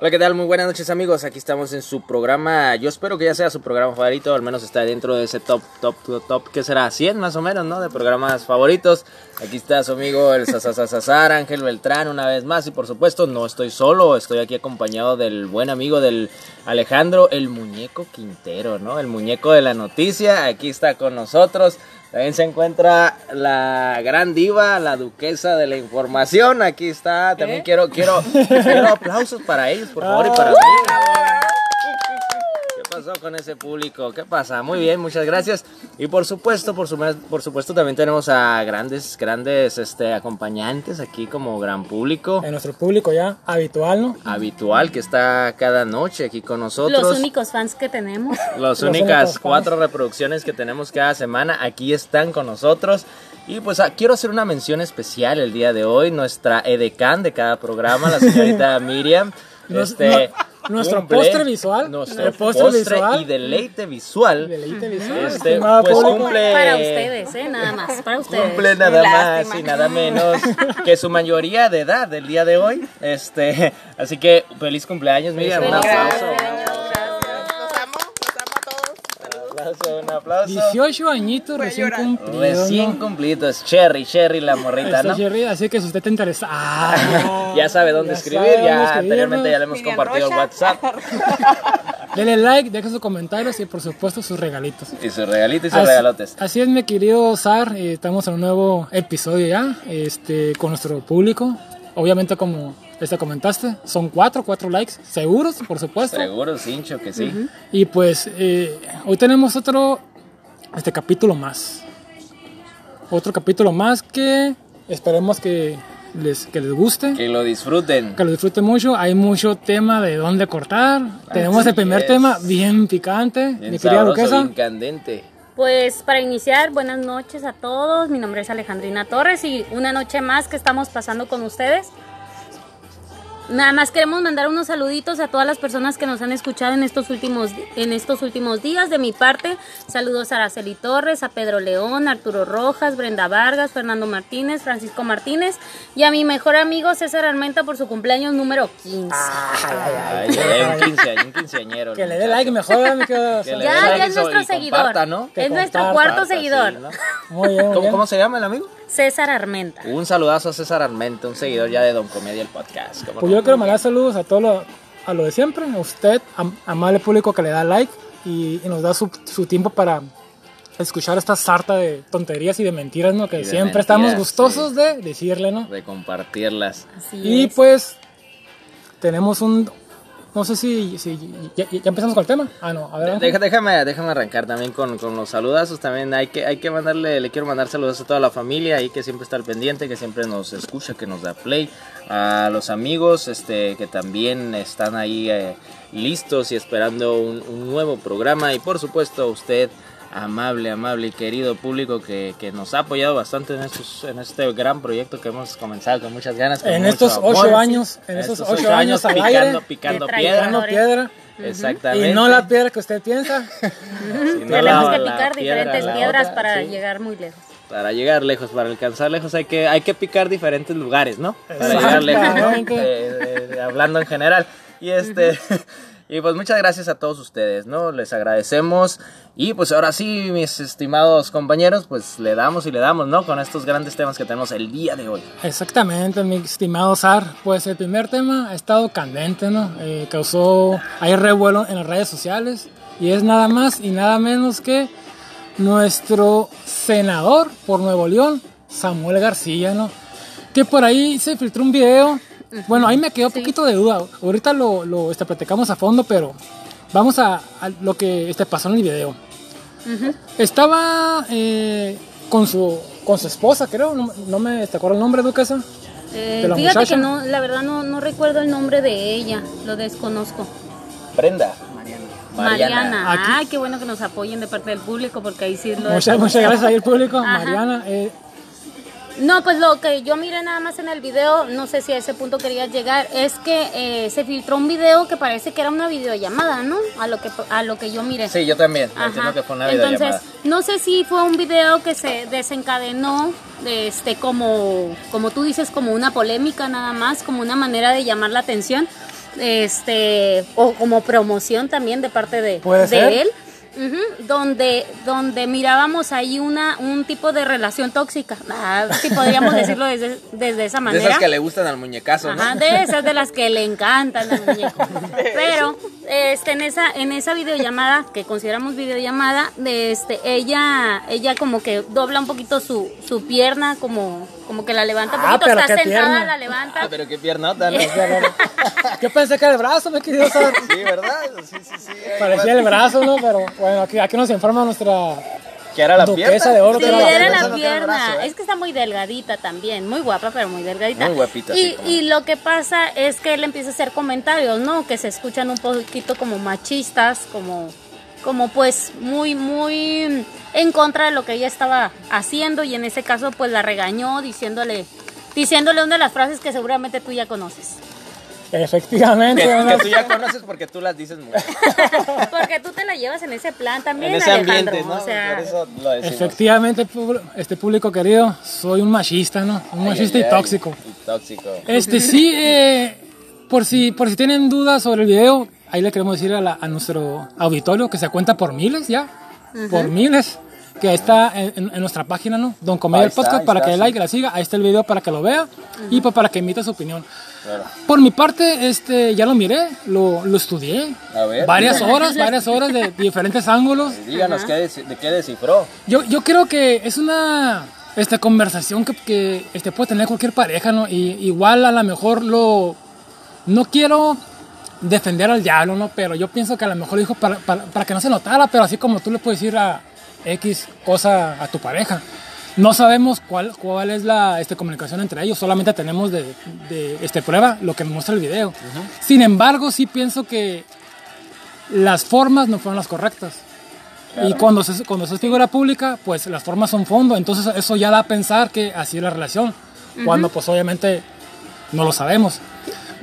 Hola, ¿qué tal? Muy buenas noches amigos, aquí estamos en su programa, yo espero que ya sea su programa favorito, al menos está dentro de ese top, top, top, top, que será 100 más o menos, ¿no? De programas favoritos. Aquí está su amigo el Sasasasar, Ángel Beltrán, una vez más, y por supuesto no estoy solo, estoy aquí acompañado del buen amigo del Alejandro, el muñeco Quintero, ¿no? El muñeco de la noticia, aquí está con nosotros. También se encuentra la gran diva, la duquesa de la información. Aquí está. También quiero, quiero, quiero aplausos para ellos, por favor, y para mí. ¿Qué pasó con ese público? ¿Qué pasa? Muy bien, muchas gracias. Y por supuesto, por, su- por supuesto, también tenemos a grandes, grandes este, acompañantes aquí como gran público. En nuestro público ya habitual, ¿no? Habitual que está cada noche aquí con nosotros. Los únicos fans que tenemos. Las Los únicas únicos fans. cuatro reproducciones que tenemos cada semana aquí están con nosotros. Y pues ah, quiero hacer una mención especial el día de hoy. Nuestra edecán de cada programa, la señorita Miriam. Este, no- nuestro postre visual, Nuestro el postre postre visual. y deleite visual. Deleite visual, Este, pues cumple. Para ustedes, ¿eh? Nada más. Para ustedes. Cumple nada Lástima. más y nada menos que su mayoría de edad del día de hoy. Este, así que feliz cumpleaños, Miriam. Un aplauso. cumpleaños. Los amo, los amo a todos. Saludos. Un aplauso, un aplauso. 18 añitos recién cumplidos. Recién ¿no? cumplido, es Cherry, Cherry la morrita, ¿no? Jerry, así que si usted te interesa, ah, Ya sabe dónde Ya escribir, sabe dónde ya escribir, anteriormente ¿no? ya le hemos Miriam compartido el Rocha. WhatsApp dele like, deje sus comentarios y por supuesto sus regalitos. y sus regalitos y sus Así, regalotes. así es, mi querido Sar, eh, estamos en un nuevo episodio ya, este, con nuestro público. Obviamente, como este comentaste, son cuatro, cuatro likes, seguros, por supuesto. Seguro, Cincho, que sí. Y pues eh, hoy tenemos otro este capítulo más. Otro capítulo más que esperemos que les, que les guste, Que lo disfruten. que lo disfruten mucho. Hay mucho tema de dónde cortar. tenemos el primer es. tema bien picante, Bien mi querida sabroso, duquesa. bien candente. Pues para iniciar, buenas noches a todos. Mi nombre es Alejandrina Torres y una noche más que estamos pasando con ustedes. Nada más queremos mandar unos saluditos a todas las personas que nos han escuchado en estos últimos en estos últimos días. De mi parte, saludos a Araceli Torres, a Pedro León, Arturo Rojas, Brenda Vargas, Fernando Martínez, Francisco Martínez y a mi mejor amigo César Armenta por su cumpleaños número 15. Ay, un, quince, un quinceañero. Que le dé like mejor, dé Ya, like ya es nuestro seguidor. comparta, ¿no? Que Es nuestro cuarto Comparta, seguidor. sí, ¿no? Muy bien, muy ¿Cómo, bien. cómo se llama el amigo? César Armenta. Un saludazo a César Armenta, un seguidor ya de Don Comedia el podcast. ¿Cómo Pues no? Yo quiero mandar saludos a todo lo, a lo de siempre, a usted, am- amable público que le da like y, y nos da su, su tiempo para escuchar esta sarta de tonterías y de mentiras, ¿no? Que siempre estamos gustosos de decirle, ¿no? De compartirlas. Así Y es. pues tenemos un... No sé si, si ya, ya empezamos con el tema. Ah, no, a ver. Deja- déjame, déjame arrancar también con, con los saludazos. También hay que, hay que mandarle, le quiero mandar saludos a toda la familia ahí que siempre está al pendiente, que siempre nos escucha, que nos da play. A los amigos este, que también están ahí eh, listos y esperando un, un nuevo programa. Y por supuesto a usted, amable, amable y querido público que, que nos ha apoyado bastante en, estos, en este gran proyecto que hemos comenzado con muchas ganas. con En estos amor. ocho años, en esos estos ocho años al picando, aire, picando piedra. Picando piedra. Exactamente. Y no la piedra que usted piensa. Si no Tenemos la- que picar piedra, diferentes piedras otra, para sí. llegar muy lejos. Para llegar lejos, para alcanzar lejos hay que, hay que picar diferentes lugares, ¿no? Para llegar lejos, ¿no? Eh, eh, hablando en general. Y este... Y pues muchas gracias a todos ustedes, ¿no? Les agradecemos. Y pues ahora sí, mis estimados compañeros, pues le damos y le damos, ¿no? Con estos grandes temas que tenemos el día de hoy. Exactamente, mi estimado Sar. Pues el primer tema ha estado candente, ¿no? Eh, causó hay revuelo en las redes sociales y es nada más y nada menos que nuestro senador por Nuevo León, Samuel García, ¿no? Que por ahí se filtró un video. Bueno, ahí me quedó un poquito de duda. Ahorita lo, lo este, platicamos a fondo, pero vamos a, a lo que este, pasó en el video. Estaba eh, con su con su esposa, creo, no, no me te acuerdo el nombre, duquesa. Eh, ¿De la fíjate muchacha? que no, la verdad no, no recuerdo el nombre de ella, lo desconozco. Brenda. Mariana. Aquí- Ay, qué bueno que nos apoyen de parte del público porque ahí sí lo Muchas, muchas gracias ahí al público, Ajá. Mariana. eh, No, pues lo que yo miré nada más en el video, no sé si a ese punto querías llegar, es que eh, se filtró un video que parece que era una videollamada, ¿no? A lo que a lo que yo miré. Sí, yo también. Ajá. Entiendo que fue una Entonces, no sé si fue un video que se desencadenó, este, como, como tú dices, como una polémica nada más, como una manera de llamar la atención. este, o como promoción también de parte de, Puede de ser. él. Ujú, donde donde mirábamos ahí una un tipo de relación tóxica ah, si podríamos decirlo desde, desde esa De manera esas que le gustan al muñecazo, ¿no? Ajá, de esas de las que le encantan al muñeco. Pero este en esa en esa videollamada que consideramos videollamada, de este ella ella como que dobla un poquito su, su pierna como como que la levanta un Ah, poquito, pero está qué sentada, pierna. la levanta. Ah, pero qué piernota, ¿no? Yo pensé que era el brazo, me querido Sar. Sí, ¿verdad? Sí, sí, sí. Parecía el brazo, ¿no? Pero bueno, aquí, aquí nos informa nuestra Que era la Duquesa pierna. de oro, Sí, que era la era pierna. la pierna. brazo, ¿eh? Es que está muy delgadita también, muy guapa, pero muy delgadita. Muy guapita, Y, sí, como- y lo que pasa es que él empieza a hacer comentarios, ¿no? Que se escuchan un poquito como machistas, como, como pues muy, muy en contra de lo que ella estaba haciendo y en ese caso pues la regañó diciéndole, diciéndole una de las frases que seguramente tú ya conoces. Efectivamente, Que, ¿no? que tú ya conoces porque tú las dices mucho. Porque tú te la llevas en ese plan también, En ese Alejandro. ambiente, ¿no? O sea, Por eso lo. Efectivamente, este público querido, soy un machista, ¿no? Un Ay, machista ay, y ay, tóxico. y tóxico. Este sí, eh, por si por si tienen dudas sobre el video, ahí le queremos decir a, la- a nuestro auditorio que se cuenta por miles ya, por miles, que está en, nuestra página, ¿no? Don Comedia el Podcast, para está, que le sí. like, la siga, ahí está el video para que lo vea y pues para que emita su opinión. Claro. Por mi parte, este, ya lo miré, lo, lo estudié, A ver. varias horas, varias horas de diferentes ángulos. Díganos qué de qué descifró. Yo, yo creo que es una esta conversación que, que este, puede tener cualquier pareja, ¿no? Y igual a lo mejor lo... No quiero defender al diablo, ¿no? Pero yo pienso que a lo mejor lo dijo para, para, para que no se notara, pero así como tú le puedes decir a X cosa a tu pareja. No sabemos cuál, cuál es la este, comunicación entre ellos, solamente tenemos de, de este, prueba lo que muestra el video. Sin embargo, sí pienso que las formas no fueron las correctas. Y cuando se, cuando se es figura pública, pues las formas son fondo, entonces eso ya da a pensar que así es la relación, cuando pues obviamente no lo sabemos.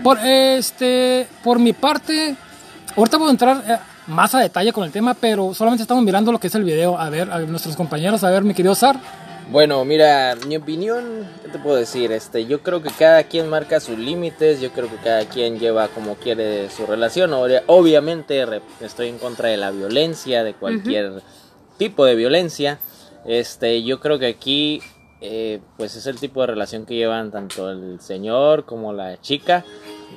Por, este, por mi parte, ahorita voy a entrar eh, más a detalle con el tema, pero solamente estamos mirando lo que es el video. A ver, a nuestros compañeros, a ver, mi querido Sar. Bueno, mira, mi opinión, ¿qué te puedo decir? Este, yo creo que cada quien marca sus límites, yo creo que cada quien lleva como quiere su relación. Obvia- Obviamente estoy en contra de la violencia, de cualquier tipo de violencia. Este, yo creo que aquí eh, pues es el tipo de relación que llevan tanto el señor como la chica.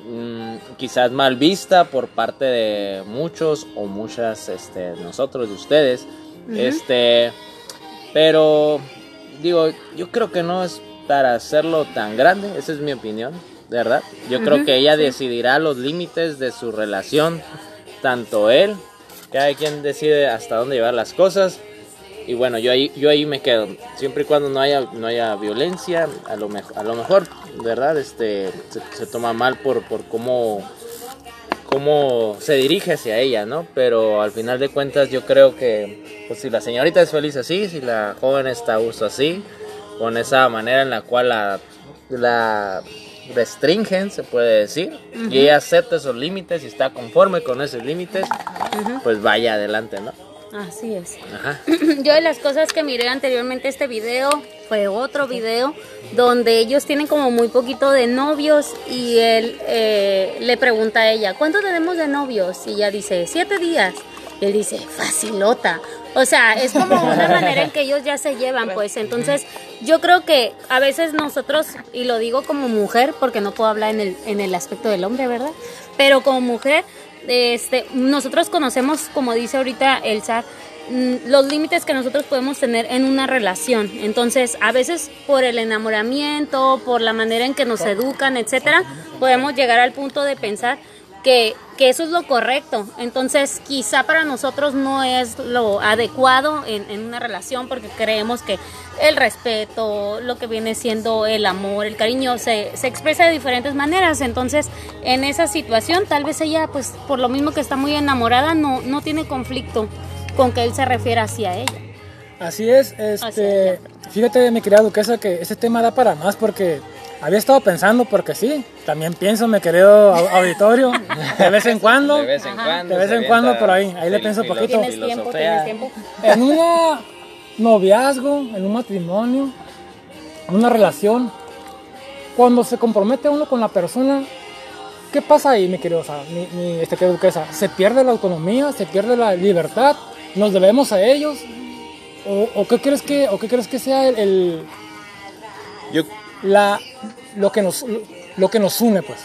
Mm, quizás mal vista por parte de muchos o muchas este, nosotros, de ustedes. Este, pero digo, yo creo que no es para hacerlo tan grande, esa es mi opinión, de verdad. Yo creo que ella decidirá los límites de su relación, tanto él, cada quien decide hasta dónde llevar las cosas. Y bueno, yo ahí, yo ahí me quedo. Siempre y cuando no haya, no haya violencia, a lo, mej- a lo mejor, ¿verdad? Este, se, se toma mal por, por cómo, cómo se dirige hacia ella, ¿no? Pero al final de cuentas yo creo que pues, si la señorita es feliz así, si la joven está a gusto así, con esa manera en la cual la, la restringen, se puede decir, y ella acepta esos límites y está conforme con esos límites, pues vaya adelante, ¿no? Así es. Ajá. Yo de las cosas que miré anteriormente este video fue otro video donde ellos tienen como muy poquito de novios y él eh, le pregunta a ella, ¿cuánto tenemos de novios? Y ella dice, siete días. Y él dice, facilota. O sea, es como una manera en que ellos ya se llevan, pues. Entonces, yo creo que a veces nosotros, y lo digo como mujer, porque no puedo hablar en el, en el aspecto del hombre, ¿verdad? Pero como mujer, este, nosotros conocemos, como dice ahorita el SAR, mm, los límites que nosotros podemos tener en una relación. Entonces, a veces por el enamoramiento, por la manera en que nos educan, etcétera, podemos llegar al punto de pensar que, que eso es lo correcto. Entonces, quizá para nosotros no es lo adecuado en, en una relación porque creemos que el respeto, lo que viene siendo el amor, el cariño, se, se expresa de diferentes maneras. Entonces, en esa situación, tal vez ella, pues por lo mismo que está muy enamorada, no, no tiene conflicto con que él se refiera hacia ella. Así es, Así este, es. fíjate mi querida duquesa que este tema da para más porque había estado pensando porque sí, también pienso mi querido au- auditorio, de vez en cuando, De vez en Ajá. cuando. De vez se en cuando avienta por ahí, ahí le pienso filo- poquito. ¿Tienes tiempo? ¿Tienes tiempo? en un noviazgo, en un matrimonio, en una relación, cuando se compromete uno con la persona, ¿qué pasa ahí, mi querido, o sea, mi, mi, este, querido Duquesa? ¿Se pierde la autonomía? ¿Se pierde la libertad? ¿Nos debemos a ellos? ¿O, o qué, crees que, o qué crees que sea el, el- Yo, la, lo, que nos, lo que nos une, pues?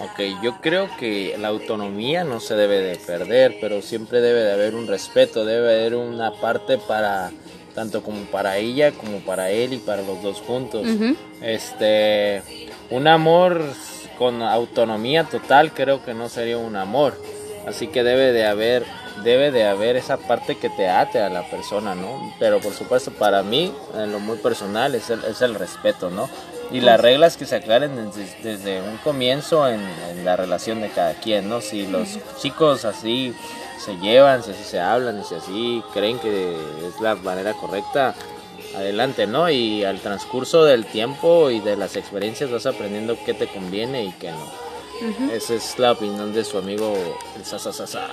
ok, yo creo que la autonomía no se debe de perder, pero siempre debe de haber un respeto, debe de haber una parte para tanto como para ella como para él y para los dos juntos. Este, un amor con autonomía total creo que no sería un amor. Así que debe de haber debe de haber esa parte que te ate a la persona, ¿no? Pero por supuesto para mí, en lo muy personal, es el, es el respeto, ¿no? Y las reglas que se aclaren desde, desde un comienzo en, en la relación de cada quien, ¿no? Si los chicos así se llevan, si así se hablan si así creen que es la manera correcta, adelante, ¿no? Y al transcurso del tiempo y de las experiencias vas aprendiendo qué te conviene y qué no. Esa es la opinión de su amigo el Sasasasa.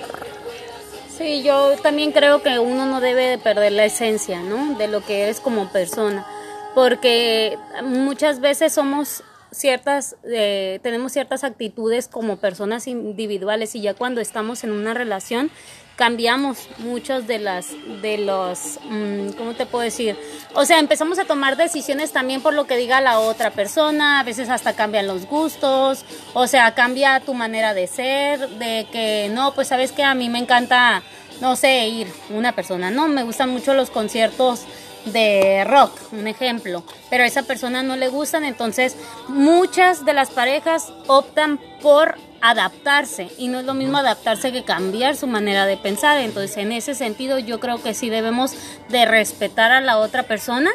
Sí, yo también creo que uno no debe de perder la esencia, ¿no? De lo que eres como persona, porque muchas veces somos ciertas, eh, tenemos ciertas actitudes como personas individuales y ya cuando estamos en una relación cambiamos muchos de las, de los, mm, ¿cómo te puedo decir? O sea, empezamos a tomar decisiones también por lo que diga la otra persona, a veces hasta cambian los gustos, o sea, cambia tu manera de ser, de que no, pues sabes que a mí me encanta, no sé, ir una persona, no, me gustan mucho los conciertos de rock, un ejemplo, pero a esa persona no le gustan, entonces muchas de las parejas optan por adaptarse y no es lo mismo adaptarse que cambiar su manera de pensar, entonces en ese sentido yo creo que sí debemos de respetar a la otra persona,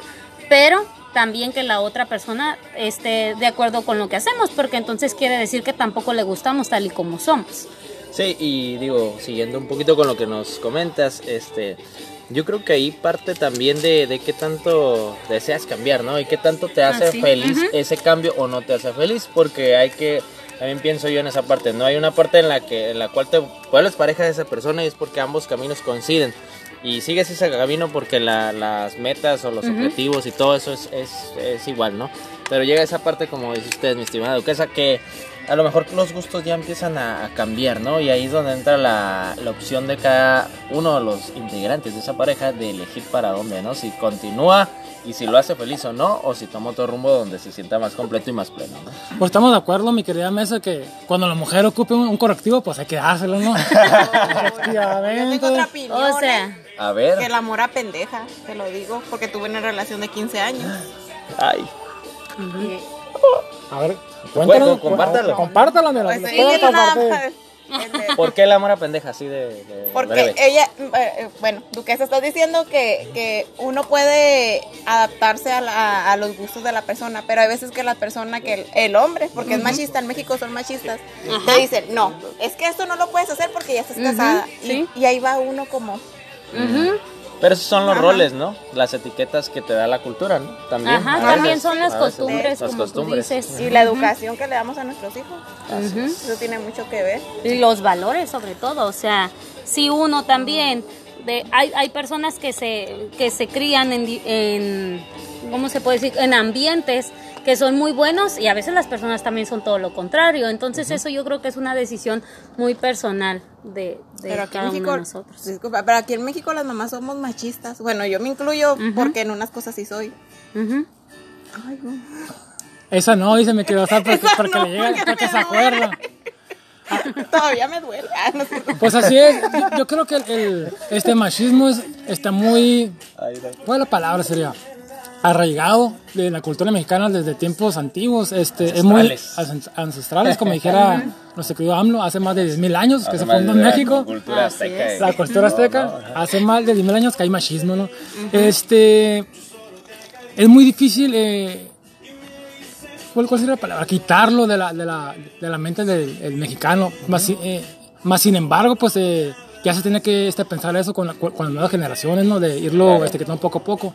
pero también que la otra persona esté de acuerdo con lo que hacemos, porque entonces quiere decir que tampoco le gustamos tal y como somos. Sí, y digo, siguiendo un poquito con lo que nos comentas, este, yo creo que ahí parte también de, de qué tanto deseas cambiar, ¿no? Y qué tanto te hace Ah, sí. feliz ese cambio o no te hace feliz, porque hay que, también pienso yo en esa parte, ¿no? Hay una parte en la que, en la cual te vuelves pareja de esa persona y es porque ambos caminos coinciden. Y sigues ese camino porque la- las metas o los objetivos y todo eso es, es, es igual, ¿no? Pero llega esa parte, como dice usted, mi estimada duquesa, que a lo mejor los gustos ya empiezan a, a cambiar, ¿no? Y ahí es donde entra la, la opción de cada uno de los integrantes de esa pareja de elegir para dónde, ¿no? Si continúa y si lo hace feliz o no, o si toma otro rumbo donde se sienta más completo y más pleno, ¿no? Pues estamos de acuerdo, mi querida Mesa, que cuando la mujer ocupe un, un correctivo, pues hay que dárselo, ¿no? Yo tengo otra opinión. O sea, A ver. Que el amor a pendeja, te lo digo, porque tuve una relación de 15 años. Ay. Y- A ver, cuéntanos. compártalo. Compártalo, mira. Pues nada ¿Por qué el amor a pendeja así de, de Porque breve? ella, eh, eh, bueno, Duquesa, estás diciendo que, que uno puede adaptarse a, la- a los gustos de la persona, pero hay veces que la persona, que el, el hombre, porque es machista, en México son machistas, te dicen, no, es que esto no lo puedes hacer porque ya estás casada. Y- sí. y, ahí va uno como. Pero esos son los Ajá. roles, ¿no? Las etiquetas que te da la cultura, ¿no? También. Ajá, también son las costumbres, Las como costumbres. tú dices. y la educación que le damos a nuestros hijos, Ujú. eso tiene mucho que ver. Y los valores sobre todo, o sea, si uno también, de, hay, hay personas que se, que se crían en, di- en, ¿cómo se puede decir? En ambientes que son muy buenos y a veces las personas también son todo lo contrario, entonces eso yo creo que es una decisión muy personal de, de Pero aquí en cada uno México, de nosotros. disculpa, pero aquí en México las mamás somos machistas. Bueno, yo me incluyo porque en unas cosas sí soy. Ujú. Ay, no. Esa no, dice querido Sar, porque, porque no, le llega, porque porque me se acuerda. Todavía me duele. Ah, no sé. Pues así es. Yo, yo creo que el, el- este machismo es- está muy. ¿Cuál es la palabra sería? Arraigado de la cultura mexicana desde tiempos antiguos. Este, es muy Ancestrales. ancestrales, como dijera nuestro querido AMLO, hace más de 10.000 años que se fundó en México. Cultura azteca. es. La cultura azteca, hace más de 10.000 años que hay machismo, ¿no? Este. Es muy difícil. Eh, ¿cuál, cuál sería la palabra? Quitarlo de la, de la, de la mente del el mexicano. Más, si- eh, más sin embargo, pues eh, ya se tiene que este, pensar eso con, la- con las nuevas generaciones, ¿no? De irlo este, quitando poco a poco.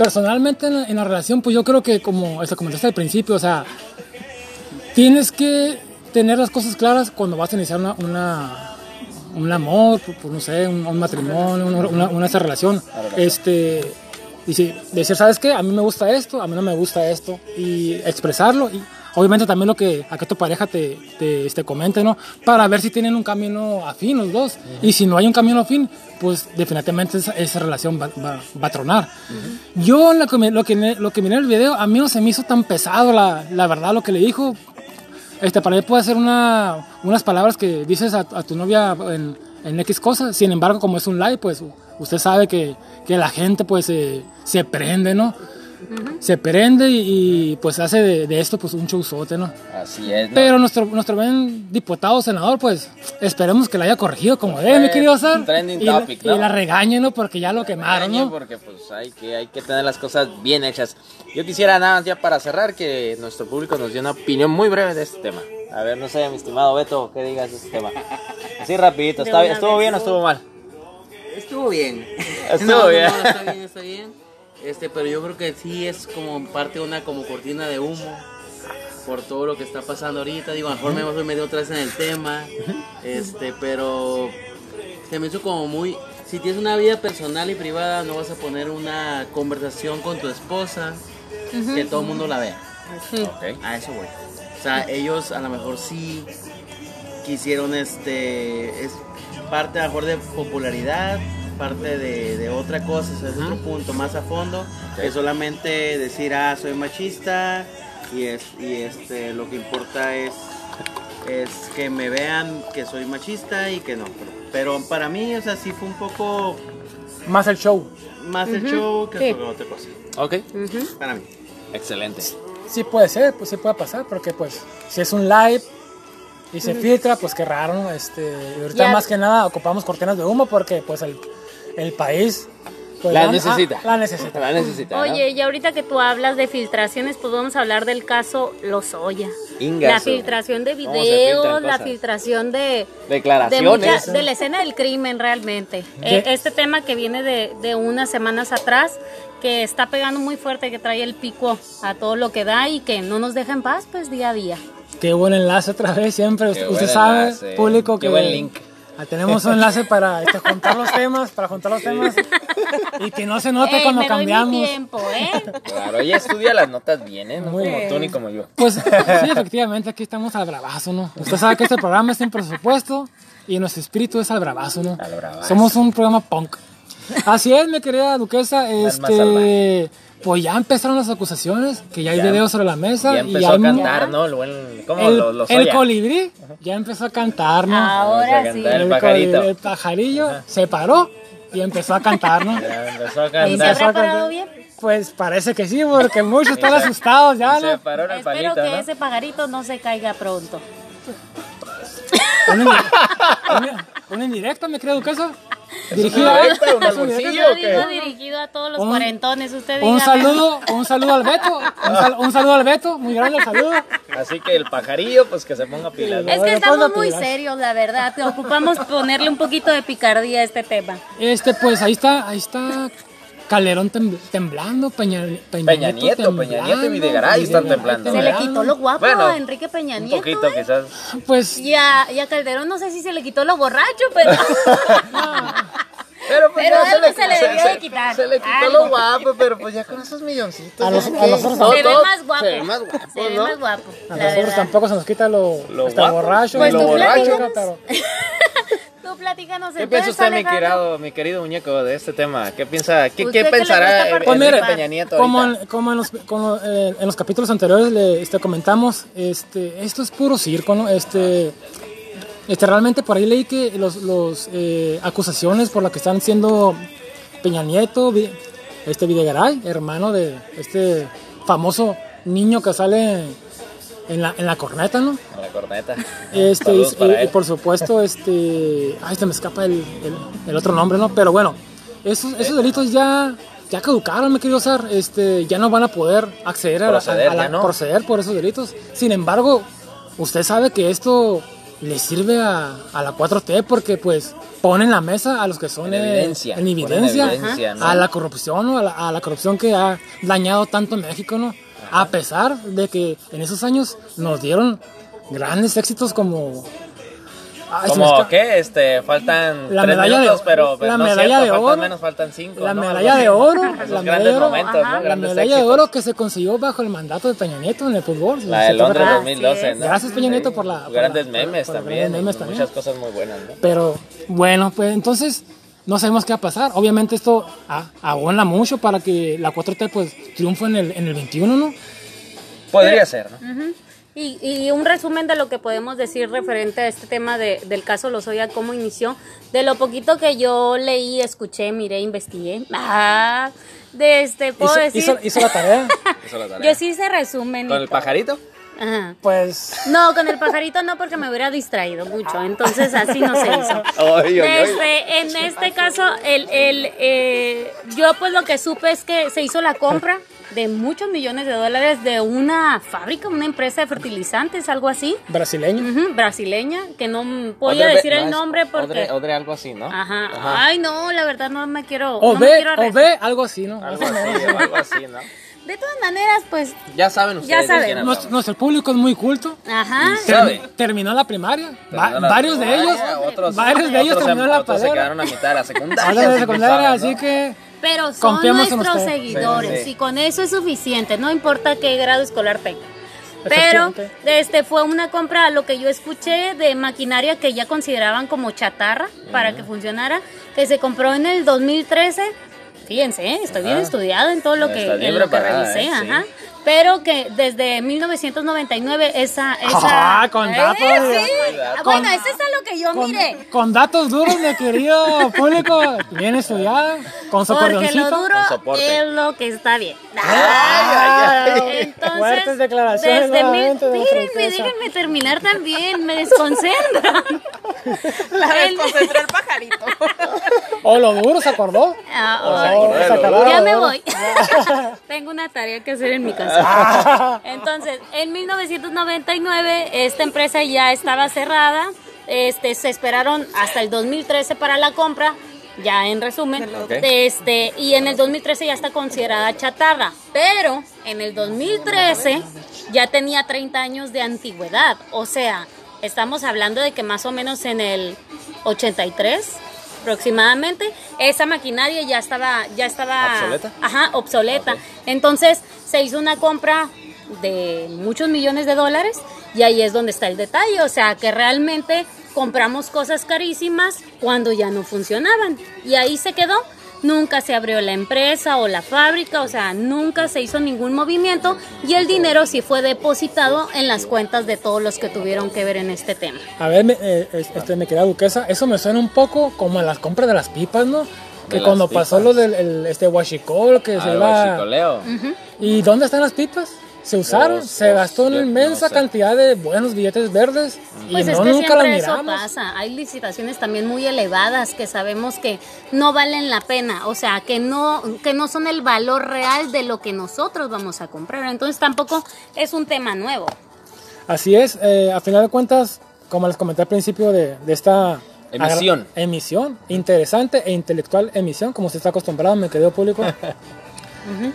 Personalmente, en la, en la relación, pues yo creo que, como este, comentaste al principio, o sea, tienes que tener las cosas claras cuando vas a iniciar una, un amor, pues, no sé, un, matrimonio, una, una, esa relación. Este, y decir, ¿sabes qué? A mí me gusta esto, a mí no me gusta esto. Y expresarlo. Obviamente también lo que a que tu pareja te, te este, comente, ¿no? Para ver si tienen un camino afín los dos. Y si no hay un camino afín, pues definitivamente esa, esa relación va, va- va a tronar. Yo lo que, lo, que, lo que miré en el video, a mí no se me hizo tan pesado la, la verdad lo que le dijo. Este, para mí puede ser una, unas palabras que dices a, a tu novia en, en X cosas. Sin embargo, como es un live, pues usted sabe que, que la gente pues se, se prende, ¿no? Se prende y, y, pues hace de, de esto pues un showzote, ¿no? Así es. ¿no? Pero nuestro, nuestro buen diputado senador, pues esperemos que la haya corregido como debe, mi querido Sar. Trending y, la- topic, y ¿no? la regañe, ¿no? Porque ya lo quemaron, Regañe ¿no? Porque pues hay que, hay que tener las cosas bien hechas. Yo quisiera nada más ya para cerrar que nuestro público nos dé una opinión muy breve de este tema. A ver, no sé, mi estimado Beto, ¿qué digas de este tema? Así rapidito, De ¿está, bien- una ¿estuvo bien o estuvo mal? Estuvo bien. Estuvo No, no, bien. no, está bien, está bien. Este, pero yo creo que sí es como parte de una como cortina de humo por todo lo que está pasando ahorita. Digo, a lo mejor me voy medio otra vez en el tema. Este, pero se me hizo como muy si tienes una vida personal y privada, no vas a poner una conversación con tu esposa que todo el mundo la vea. A eso voy. O sea, ellos a lo mejor sí quisieron este. Es parte a lo mejor de popularidad, parte de, de otra cosa, o sea, es otro punto más a fondo. Que solamente decir, ah, soy machista y, es, y este, lo que importa es, es que me vean que soy machista y que no. Pero, pero para mí, o sea, sí fue un poco Más el show. más el show que Sí. otra cosa. Ok, Para mí. excelente. Sí puede ser, pues sí puede pasar, porque pues si es un live y se filtra, pues qué raro. Este, y ahorita Ya. más que nada ocupamos cortinas de humo porque pues el, el país... pues, La ah, necesita. la necesita. La necesita. ¿no? Oye, y ahorita que tú hablas de filtraciones, pues vamos a hablar del caso Lozoya. Ingazo. La filtración de ¿Cómo se filtran videos, la filtración de, de, Declaraciones. mucha- de la escena del crimen realmente. Eh, este tema que viene de, de unas semanas atrás, que está pegando muy fuerte, que trae el pico a todo lo que da y que no nos deja en paz, pues día a día. Qué buen enlace otra vez, siempre. Qué Usted, sabe, enlace. público, Qué buen link. Ah, tenemos un enlace para este, juntar los temas, para juntar los temas y que no se note Ey, cuando me doy mi cambiamos. tiempo, ¿eh? Claro, ella estudia las notas bien, ¿eh? No Muy como bien. tú ni como yo. Pues sí, efectivamente, aquí estamos al bravazo, ¿no? Usted sabe que este programa es sin presupuesto y nuestro espíritu es al bravazo, ¿no? Al bravazo. Somos un programa punk. Así es, mi querida duquesa, más este... Pues ya empezaron las acusaciones, que ya hay Ya- videos sobre la mesa. Ya y empezó a cantar, Ya. ¿no? El buen, ¿Cómo El, lo, lo el soya? colibrí ya empezó a cantar, ¿no? Ahora Vamos a sí. El pajarito. el pajarillo se paró y empezó a cantar, ¿no? Ya empezó a ¿Y se cantar. Empezó habrá a parado cantar. bien? Pues parece que sí, porque muchos están asustados ya, Se ¿no? paró en el Espero palito, que ¿no? ese pajarito no se caiga pronto. Una, una- una indirecta, mi querida dirigido a todos los Un- cuarentones, usted Un dígame. saludo, un saludo al Beto. Un, sal- un saludo al Beto, muy grande el saludo. Así que el pajarillo, pues que se ponga pilas. ¿no? Es que estamos muy serios, la verdad. Te ocupamos ponerle un poquito de picardía a este tema. Este, pues ahí está, ahí está Calderón tem- temblando, Peña, Peña, Peña Nieto, Peña Nieto y Videgaray están temblando. Se le quitó lo guapo Bueno, a Enrique Peña Un Nieto. poquito ¿eh? quizás. Pues Y a, y a Calderón no sé si se le quitó lo borracho, pero... Pero, pues Pero ya algo se le debió de quitar. Se le quitó Algo. lo guapo, pero pues ya con esos milloncitos. A los- nosotros No, se ve más guapo. Se ve más guapo, Se ve ¿no? más guapo, a nosotros verdad. tampoco se nos quita lo, Lo hasta guapo. borracho. Pues lo borracho, pero Tú platícanos ¿Qué piensa usted, mi querido, mi querido muñeco, de este tema? ¿Qué piensa, qué, ¿Usted qué qué le pensará participar? Peña Nieto como, ahorita? en, como en, los, como, eh, en los capítulos anteriores le este, comentamos, este, esto es puro circo, ¿no? Este, este, realmente por ahí leí que los, los eh, acusaciones por las que están siendo Peña Nieto, este Videgaray, hermano de este famoso niño que sale en la, en la corneta, ¿no? La corneta. Este, y, por supuesto, este, ay, se me escapa el, el- el otro nombre, ¿no? Pero bueno, esos, esos delitos ya, ya caducaron, mi querido Sar, este, ya no van a poder acceder a, Proceder, a la- no. proceder por esos delitos. Sin embargo, usted sabe que esto le sirve a, a la 4T porque pues pone en la mesa a los que son En evidencia, en en evidencia, a la corrupción, ¿no? a, la, a la corrupción que ha dañado tanto en México, ¿no? A pesar de que en esos años nos dieron grandes éxitos como Ay, Como que este, faltan La tres medalla de- pero, pero la no medalla cierto, de faltan oro. menos, faltan cinco. La ¿no? medalla de oro, la grandes medalla de oro, momentos, ajá. ¿no? La medalla de oro que se consiguió bajo el mandato de Peña Nieto en el fútbol. La ¿Se de Londres acuerdas? 2012, ¿no? Gracias, Peña Nieto, por la- por Grandes la- memes por también. grandes memes también. Muchas cosas muy buenas, ¿no? Pero bueno, pues entonces no sabemos qué va a pasar. Obviamente esto abona mucho para que la 4T pues triunfe en el, en el 21, ¿no? Podría ser, ¿no? Y, y un resumen de lo que podemos decir referente a este tema de- del caso Lozoya, cómo inició, de lo poquito que yo leí, escuché, miré, investigué. Ah, de este, puedo Hizo, decir. hizo- hizo la tarea. Hizo la tarea. yo sí hice resumen. ¿Con el todo. pajarito? Ajá. Pues No, con el pajarito no, porque me hubiera distraído mucho. Entonces así no se hizo. Oy, oy, oy. Este, en este caso, el, el, eh, yo pues lo que supe es que se hizo la compra de muchos millones de dólares de una fábrica, una empresa de fertilizantes, algo así, brasileño. ujú, brasileña, que no podía Odre- decir no, el nombre porque... Odre, Odre algo así, ¿no? Ajá. Ay, no, la verdad no me quiero... O no ve, algo así, ¿no? Así, algo así, ¿no? De todas maneras, pues, Ya saben ustedes. de saben. Nuestro, nuestro público es muy culto. ajá. Terminó la primaria. Va- la varios de ellos. primaria, otros- varios de ellos terminaron se- la otros se quedaron a mitad de la secundaria. Que secundaria, saben, así ¿no? que Pero son nuestros seguidores Sí, sí. y con eso es suficiente, no importa qué grado escolar tenga. Pero este fue una compra, lo que yo escuché, de maquinaria que ya consideraban como chatarra para que funcionara, que se compró en el 2013. Fíjense, ¿eh? estoy bien estudiado en todo lo que, en lo que revisé. ¿eh? Ajá. Pero que desde 1999 esa... esa Ah, con ¿Eh? datos, Sí. mira. Ah, Con- bueno, eso es a lo que yo con, miré. con datos duros, mi querido público, bien estudiada, con su Porque lo duro soporte. es lo que está bien. Ay, Entonces, Fuertes declaraciones desde mil, Alteza. déjenme terminar también, me desconcentran. La El- desconcentró el pajarito. O lo duro, ¿se acordó? Ah, Oh, ay, se acordó ya me voy. Tengo una tarea que hacer en mi casa. Entonces, en 1999 esta empresa ya estaba cerrada. Este, se esperaron hasta el 2013 para la compra. Ya en resumen, este y en el 2013 ya está considerada chatarra, pero en el 2013 ya tenía 30 años de antigüedad, o sea, estamos hablando de que más o menos en el 83 aproximadamente esa maquinaria ya estaba ya estaba ¿Obsoleta? Ajá, obsoleta. Entonces se hizo una compra de muchos millones de dólares y ahí es donde está el detalle, o sea, que realmente compramos cosas carísimas cuando ya no funcionaban y ahí se quedó. Nunca se abrió la empresa o la fábrica, o sea, nunca se hizo ningún movimiento y el dinero sí fue depositado en las cuentas de todos los que tuvieron que ver en este tema. A ver, me, eh, es- este, mi querida duquesa, eso me suena un poco como a las compras de las pipas, ¿no? Que cuando pasó lo del el, este huachicol, que se Al iba... guachicoleo. ¿Y dónde están las pipas? Se usaron, se gastó una inmensa no sé. cantidad de buenos billetes verdes y Pues no es que nunca la eso miramos. pasa. Hay licitaciones también muy elevadas que sabemos que no valen la pena, o sea, que no que no son el valor real de lo que nosotros vamos a comprar. Entonces tampoco es un tema nuevo. Así es, eh, a final de cuentas, como les comenté al principio de, de esta Emisión. agra- emisión, interesante e intelectual emisión, como usted está acostumbrado, mi querido público.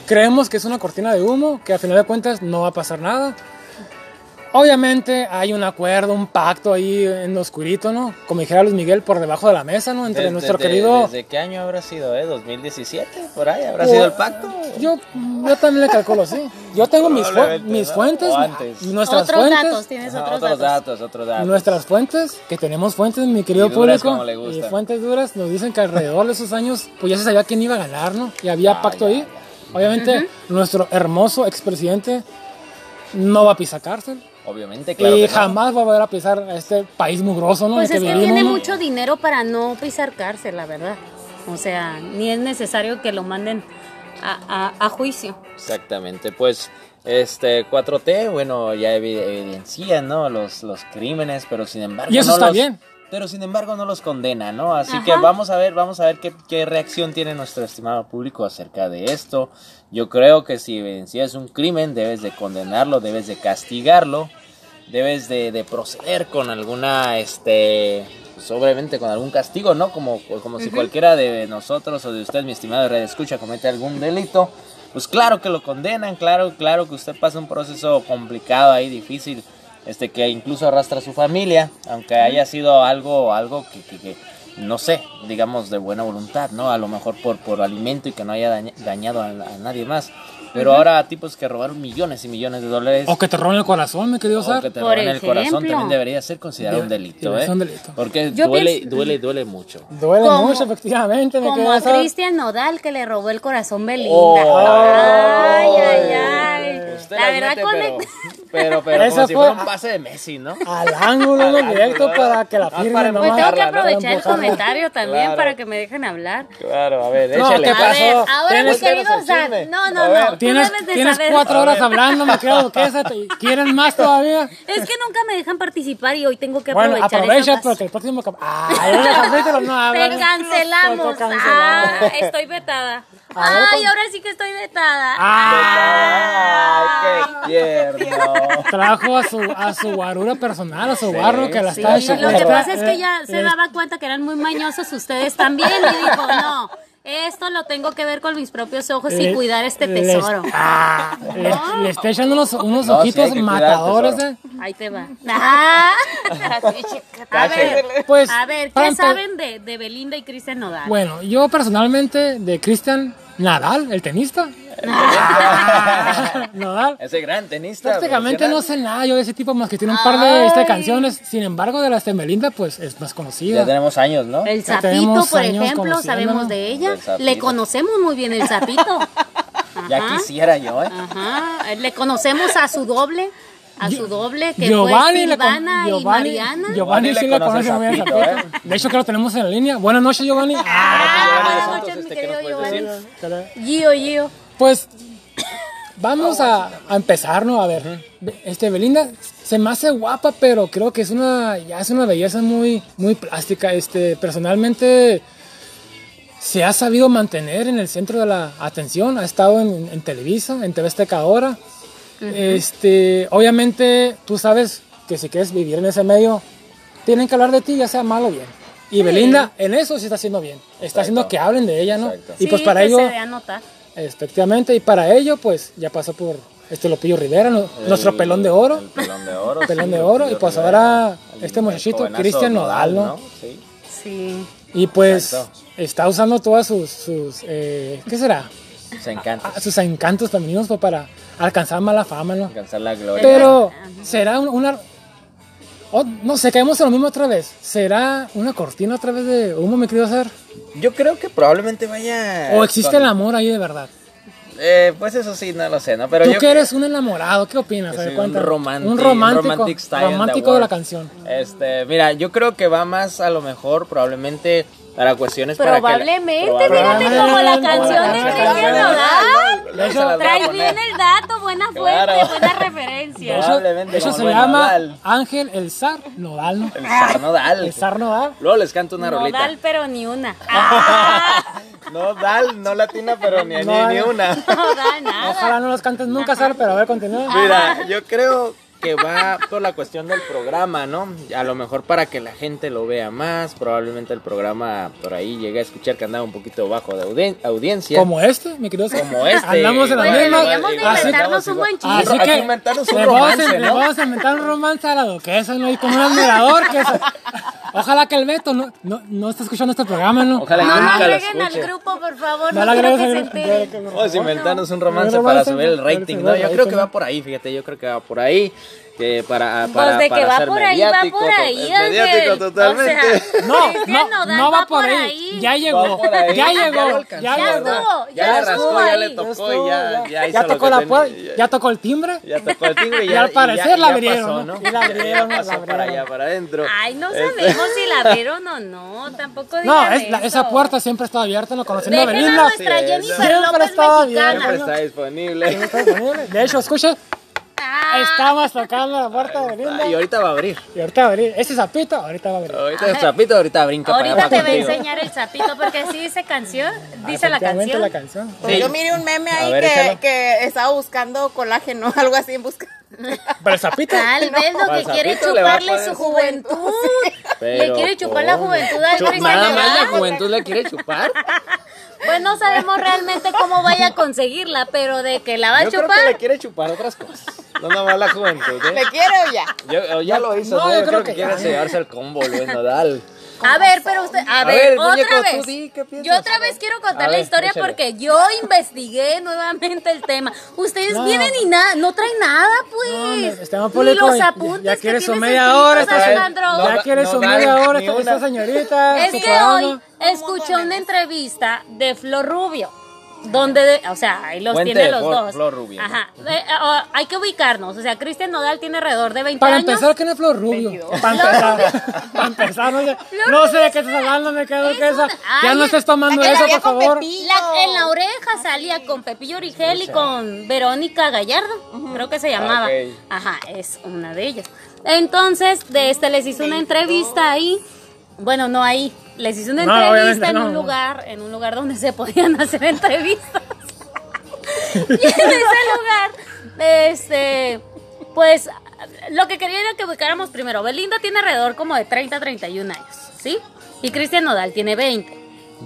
Creemos que es una cortina de humo, que a final de cuentas no va a pasar nada. Obviamente hay un acuerdo, un pacto ahí en lo oscurito, ¿no? Como dijera Luis Miguel, por debajo de la mesa, ¿no? Entre Desde- nuestro desde- querido... ¿Desde qué año habrá sido, eh? ¿2017? ¿Por ahí habrá sido el pacto? Yo, yo también le calculo así. Yo tengo mis, fu- mis fuentes, O antes. nuestras otros fuentes. datos, tienes otros, otros datos. datos, otros datos. Nuestras fuentes, que tenemos fuentes, mi querido Y duras público, como le gusta. y fuentes duras, nos dicen que alrededor de esos años, pues ya se sabía quién iba a ganar, ¿no? Y había Ah, pacto ya. ahí. Obviamente, nuestro hermoso expresidente no va a pisar cárcel. Obviamente, claro. y que no. jamás va a volver a pisar a este país mugroso, ¿no? Pues es que vivimos, tiene ¿no? mucho dinero para no pisar cárcel, la verdad. O sea, ni es necesario que lo manden a, a- a juicio. Exactamente, pues este 4T, bueno, ya evi- evidencia, ¿no? Los, los crímenes, pero sin embargo Y eso no está los- bien. Pero sin embargo no los condena, ¿no? Así Ajá. que vamos a ver, vamos a ver qué, qué reacción tiene nuestro estimado público acerca de esto. Yo creo que si evidencias un crimen, debes de condenarlo, debes de castigarlo, debes de, de proceder con alguna, este, pues obviamente con algún castigo, ¿no? Como, como si cualquiera de nosotros o de usted, mi estimado Red Escucha, comete algún delito. Pues claro que lo condenan, claro, claro que usted pasa un proceso complicado ahí, difícil, este que incluso arrastra a su familia, aunque haya sido algo, algo que, que- que, no sé, digamos de buena voluntad, ¿no? A lo mejor por, por alimento y que no haya daña- dañado a, a nadie más. Pero ahora tipos que robaron millones y millones de dólares O que te roban el corazón, mi querido o Sar. que te Por roban el corazón también debería ser considerado un delito, ¿eh? un delito. Porque Yo duele, pienso- duele, duele mucho. Duele Como- mucho, efectivamente, Como a. Cristian Nodal que le robó el corazón Belinda. Oh. ay, ay, ay. Usted La verdad conecta. pero, pero, pero Esa como si fue- fuera un pase de Messi, ¿no? Al ángulo, no directo para que la ah, firme nomás. Pues tengo que ¿no? aprovechar el comentario también Claro. para que me dejen hablar. Claro, a ver, No, échale. ver, ahora mi querido Zach, no, no, no, Tienes, debes de tienes saber. cuatro horas hablando, me querido Duquesa. ¿te- ¿Quieren más todavía? Es que nunca me dejan participar y hoy tengo que Bueno, aprovechar aprovecha esa porque el próximo cap- en capítulo no hablan. Te cancelamos. Te cancelamos. Ah, estoy vetada. A ver, Ay, con- ahora sí que estoy vetada. Ay, qué tierno. Trajo a su, a su guarura personal, a su barro que la Sí, está lo que pasa es que ya eh, se eh, daba cuenta que eran muy mañosos ustedes también y dijo, no, esto lo tengo que ver con mis propios ojos y le- cuidar este les- tesoro. ah, le, le está echando unos, unos No, sí, ojitos hay que cuidar el matadores. tesoro. eh. Ahí te va. Ah. a ver, Pues, a ver, para ¿qué empe- saben de, de Belinda y Cristian Nodal? Bueno, yo personalmente de Cristian Nadal, el tenista. Nadal. Ese gran tenista. Prácticamente no sé nada yo de ese tipo más que tiene un par de este, canciones. Sin embargo, de las de Melinda, pues es más Ya conocida. tenemos años, ¿no? El Ya sapito, tenemos por ejemplo, sabemos de ella. Le conocemos muy bien el sapito. Ya quisiera yo, ¿eh? Ajá. Le conocemos a su doble. A su doble, que Giovanni, fue con- y Giovanni, Mariana. Giovanni sí le conoce Zapito, a Zapito. De hecho, que lo tenemos en la línea. Buenas noches, Giovanni. Ah, Ah, buenas noches, Santos, mi este, ¿qué nos querido Giovanni. Gio, Gio. Pues vamos a, a empezar, ¿no? A ver, este Belinda se me hace guapa, pero creo que es una ya es una belleza muy muy plástica. Este, personalmente se ha sabido mantener en el centro de la atención. Ha estado en, en Televisa, en TV Azteca ahora. Este, obviamente tú sabes que si quieres vivir en ese medio tienen que hablar de ti, ya sea mal o bien. Y Belinda en eso sí está haciendo bien. Está haciendo que hablen de ella, ¿no? Exacto. Y pues Sí, para que ello se dé a notar. Efectivamente, y para ello, pues ya pasó por este Lopillo Rivera, no- nuestro El- pelón de oro. El pelón de oro. Pelón de el oro, y pues ahora el- este el muchachito, Cristian Nodal, ¿no? Sí. Sí. Y pues Exacto. está usando todas sus, sus eh, ¿qué será? Se encanta Ah, Sus encantos femeninos pues, para alcanzar mala fama, ¿no? alcanzar la gloria. Pero será un- una... oh, no sé, caemos en lo mismo otra vez. ¿Será una cortina otra vez de humo, me querido hacer? Yo creo que probablemente vaya. ¿O existe con- el amor ahí de verdad? Eh, pues eso sí, no lo sé, ¿no? Pero Tú yo que eres un enamorado, ¿qué opinas? ver, un romantic- un romántico, romántico de la canción. Este, mira, yo creo que va más a lo mejor probablemente para cuestiones para que la- Probablemente, probablemente. fíjate como la Probablemente. canción de Cristian Nodal. Traes bien el dato, buena fuente, Claro. buena referencia. Probablemente hecho como se llama Nodal. Ángel el Zar Nodal, ¿no? El zar Nodal. El Zar Nodal. Luego les canto una rolita. Nodal, pero ni una. Nodal, no latina, pero ni, ni, No, ni no. una. No da nada. Ojalá no los cantes nunca, Zar, pero a ver, continúa. Mira, yo creo que va por la cuestión del programa, ¿no? A lo mejor para que la gente lo vea más, probablemente el programa por ahí llegue a escuchar que andaba un poquito bajo de audien- audiencia. Como este, mi querido. Como este. Andamos en la Pues misma. deberíamos de inventarnos un buen chiste. así que inventarnos un le vamos, a, romance, vamos a inventar un romance a la duquesa, ¿no? Y con un admirador que Ojalá que el Beto no, no, no esté escuchando este programa, ¿no? Ojalá que No lo nunca lo agreguen al grupo, por favor. No No, la quiero agregues que al se grupo, entere. Vamos a inventarnos un romance para subir el rating, ¿no? Yo creo que va por ahí, fíjate, yo creo que va por ahí. Que para, Pues para, de que para va ser por ahí, va por ahí, mediático Ángel. totalmente. O sea, No, no, Nodal no va por ahí. Ya llegó, Va ahí. ya llegó, ya Ya estuvo, Ya ya le rascó, ya le ahí. tocó y ya, ya, hizo tocó la puerta, ya- tocó el timbre. Ya tocó el timbre y Y ya. al parecer ya- la abrieron, ¿no? ¿no? Y la abrieron, pasó para abrieron. allá, para adentro. Ay, no Este- sabemos si la vieron o no. Tampoco No, esa puerta siempre está abierta, no conociendo a Belinda. siempre estaba mexicana. Siempre está disponible. De hecho, escucha, estamos tocando la puerta de Belinda. Y ahorita va a abrir. Y ahorita va a abrir. Ese zapito, ahorita va a abrir. Ahorita el chapito, ahorita brinca para Ahorita te para va a enseñar el sapito porque así dice canción, dice la canción. la canción. Pues Sí. Yo miré un meme ahí ver, que, estaba buscando colágeno, algo así en busca. Pero el zapito. Tal vez lo Al que quiere sapito a chuparle su juventud. Le Pero, quiere chupar la juventud al Chu- Cristian Nada más la juventud le quiere chupar. Pues no sabemos realmente cómo vaya a conseguirla, pero de que la va a Yo creo que chupar. le quiere chupar otras cosas. ¿Dónde va la juventud? ¿Le eh? quiere o ya? Yo, ya lo hizo, No, ¿no? yo Yo, creo creo que, que quiere llevarse al combo, Luis Nodal. A ver, pero usted, a, A ver, ver, otra muñeco, tú vez. di, ¿qué piensas? Yo otra vez quiero contar A la ver, historia échale. porque yo investigué nuevamente el tema. Ustedes No. vienen y nada, no traen nada, pues. No, Ni Público, los ya- apuntes ya que su tienes media hora, esta-. No, Ya quiere no su media hora esta, señorita. Es que hoy escuché una entrevista de Flor Rubio. Donde, de- o sea, ahí los Fuente tiene los Flor- dos. Flor Rubio, ¿no? Ajá. Eh, eh, oh, hay que ubicarnos. O sea, Cristian Nodal tiene alrededor de 20 Para años. empezar, ¿quién es Flor Rubio? Para empezar, para empezar, no sé, no sé de qué estás hablando, me quedo Es que esa. Ya no estés tomando eso, por favor. La- en la oreja salía con Pepillo Origel y con Verónica Gallardo, creo que se llamaba. ok. Ajá, es una de ellas. Entonces, de este les hizo una entrevista ahí. Bueno, no ahí. Les hizo una No, entrevista en no. un lugar, en un lugar donde se podían hacer entrevistas. y en ese lugar, este, pues, lo que quería era que ubicáramos primero. Belinda tiene alrededor como de 30, 31 años, ¿sí? Y Cristian Nodal tiene 20.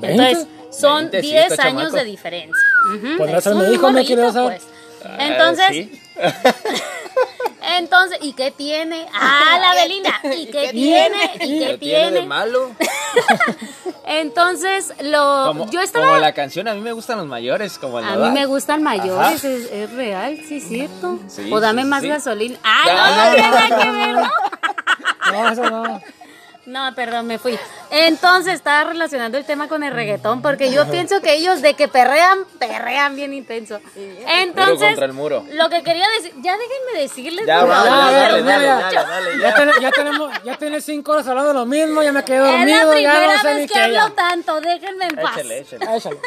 Entonces, son 20, sí, 10 está años chamaco. de diferencia. Ujú, Podrá es ser mi hijo, me quiero saber. pues. Entonces, Ah, ¿sí? entonces, ¿y qué tiene? Ah, la Belinda. ¿Y qué tiene? ¿Y ¿Qué tiene de malo? Entonces, lo Como, yo estaba como la canción, a mí me gustan los mayores, como el a mí me gustan mayores, es, es real, sí es cierto. Sí, o dame sí, más sí. gasolina. Ah, no, no, no no. ¿no? No, eso no. No, perdón, me fui. Entonces estaba relacionando el tema con el reggaetón porque yo pienso que ellos de que perrean, perrean bien intenso. Entonces, contra el muro. lo que quería decir, ya déjenme decirles. Ya, dale, ya, dale, ya, dale, ya. dale, escucho. dale, Ya, ya. ten- ya tenemos, ya tienes cinco horas hablando de lo mismo, ya me quedé Es la dormido, ya primera no sé vez que hablo tanto, déjenme en paz. Échale, échale. Échale.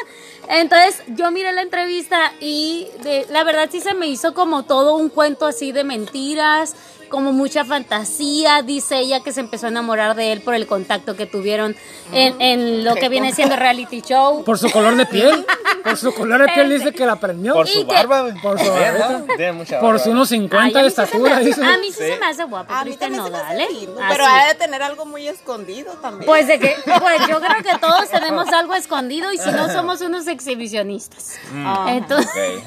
Entonces yo miré la entrevista y de- la verdad sí se me hizo como todo un cuento así de mentiras, como mucha fantasía. Dice ella que se empezó a enamorar de él por el contacto que tuvieron en, en lo que viene siendo reality show. Por su color de piel, por su color de piel dice que la prendió. Por su barba. Por su mucha Por barba. su unos Ay, 50 a de estatura, hace- dice. a mí sí, Sí. se me hace guapo A mí Así. pero ha de tener algo muy escondido también. Pues de que, pues yo creo que todos tenemos algo escondido y si no somos unos exhibicionistas. Ah. Entonces,